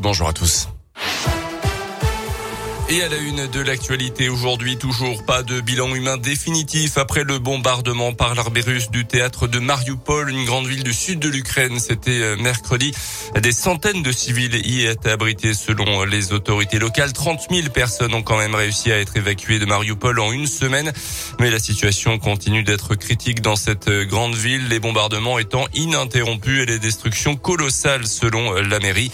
Bonjour à tous. Et à la une de l'actualité aujourd'hui, toujours pas de bilan humain définitif après le bombardement par l'armée russe du théâtre de Mariupol, une grande ville du sud de l'Ukraine. C'était euh, mercredi. Des centaines de civils y étaient abrités selon les autorités locales. 30 000 personnes ont quand même réussi à être évacuées de Mariupol en une semaine. Mais la situation continue d'être critique dans cette grande ville, les bombardements étant ininterrompus et les destructions colossales selon la mairie.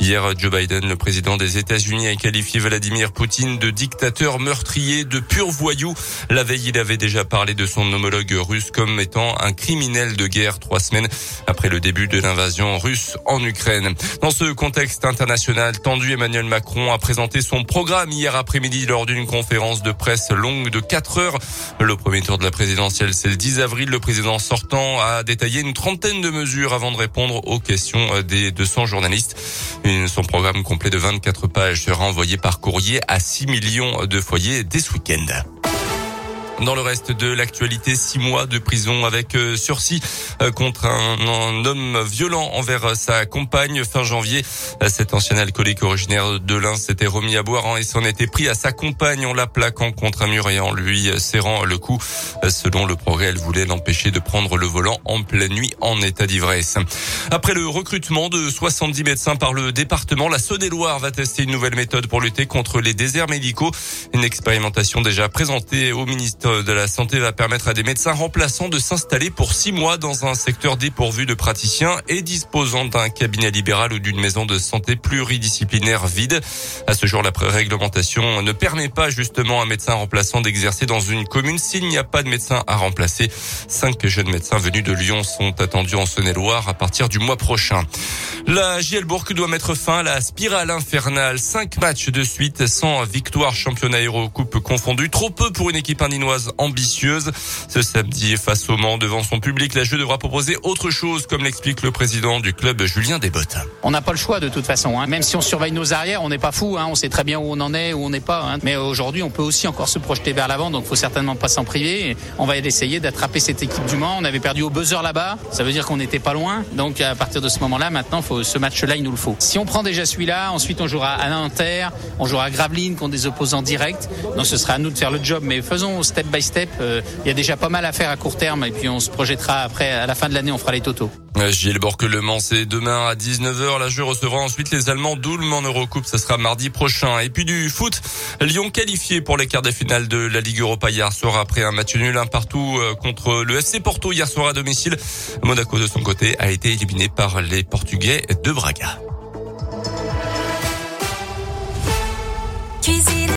Hier, Joe Biden, le président des États-Unis, a qualifié Vladimir Poutine de dictateur meurtrier, de pur voyou. La veille, il avait déjà parlé de son homologue russe comme étant un criminel de guerre trois semaines après le début de l'invasion russe en Ukraine. Dans ce contexte international tendu, Emmanuel Macron a présenté son programme hier après-midi lors d'une conférence de presse longue de quatre heures. Le premier tour de la présidentielle, c'est le 10 avril. Le président sortant a détaillé une trentaine de mesures avant de répondre aux questions des 200 journalistes. Son programme complet de 24 pages sera envoyé par courrier à 6 millions de foyers dès ce week-end. Dans le reste de l'actualité, six mois de prison avec euh, sursis euh, contre un, homme violent envers sa compagne. Fin janvier, euh, cet ancien alcoolique originaire de l'Ain s'était remis à boire hein, et s'en était pris à sa compagne en la plaquant contre un mur et en lui serrant le cou. Selon le progrès, elle voulait l'empêcher de prendre le volant en pleine nuit en état d'ivresse. Après le recrutement de 70 médecins par le département, la Saône-et-Loire va tester une nouvelle méthode pour lutter contre les déserts médicaux. Une expérimentation déjà présentée au ministère de la Santé va permettre à des médecins remplaçants de s'installer pour six mois dans un secteur dépourvu de praticiens et disposant d'un cabinet libéral ou d'une maison de santé pluridisciplinaire vide. À ce jour, la réglementation ne permet pas justement à un médecin remplaçant d'exercer dans une commune s'il n'y a pas de médecin à remplacer. Cinq jeunes médecins venus de Lyon sont attendus en Saône-et-Loire à partir du mois prochain. La Gielbourg doit mettre fin à la spirale infernale. Cinq matchs de suite sans victoire championnat Eurocoupe confondu. Trop peu pour une équipe indinoise ambitieuse. Ce samedi, face au Mans, devant son public, la jeu devra proposer autre chose, comme l'explique le président du club, Julien Desbottes. On n'a pas le choix de toute façon. Hein. Même si on surveille nos arrières, on n'est pas fou. Hein. On sait très bien où on en est, où on n'est pas. Hein. Mais aujourd'hui, on peut aussi encore se projeter vers l'avant, donc faut certainement pas s'en priver. On va essayer d'attraper cette équipe du Mans. On avait perdu au buzzer là-bas. Ça veut dire qu'on n'était pas loin. Donc à partir de ce moment-là, maintenant, ce match-là, il nous le faut. Si on prend déjà celui-là, ensuite on jouera à Nanterre, on jouera à Gravelines contre des opposants directs. Donc ce sera à nous de faire le job. Mais faisons step by step. Euh, il y a déjà pas mal à faire à court terme et puis on se projettera après, à la fin de l'année, on fera les totaux. Gilles Le Mans, c'est demain à 19h. La jeu recevra ensuite les Allemands d'Ulm en Eurocoupe. Ça sera mardi prochain. Et puis du foot, Lyon qualifié pour les quarts des finales de la Ligue Europa hier soir après un match nul un partout euh, contre le FC Porto hier soir à domicile. Monaco de son côté a été éliminé par les Portugais de Braga. Cuisine.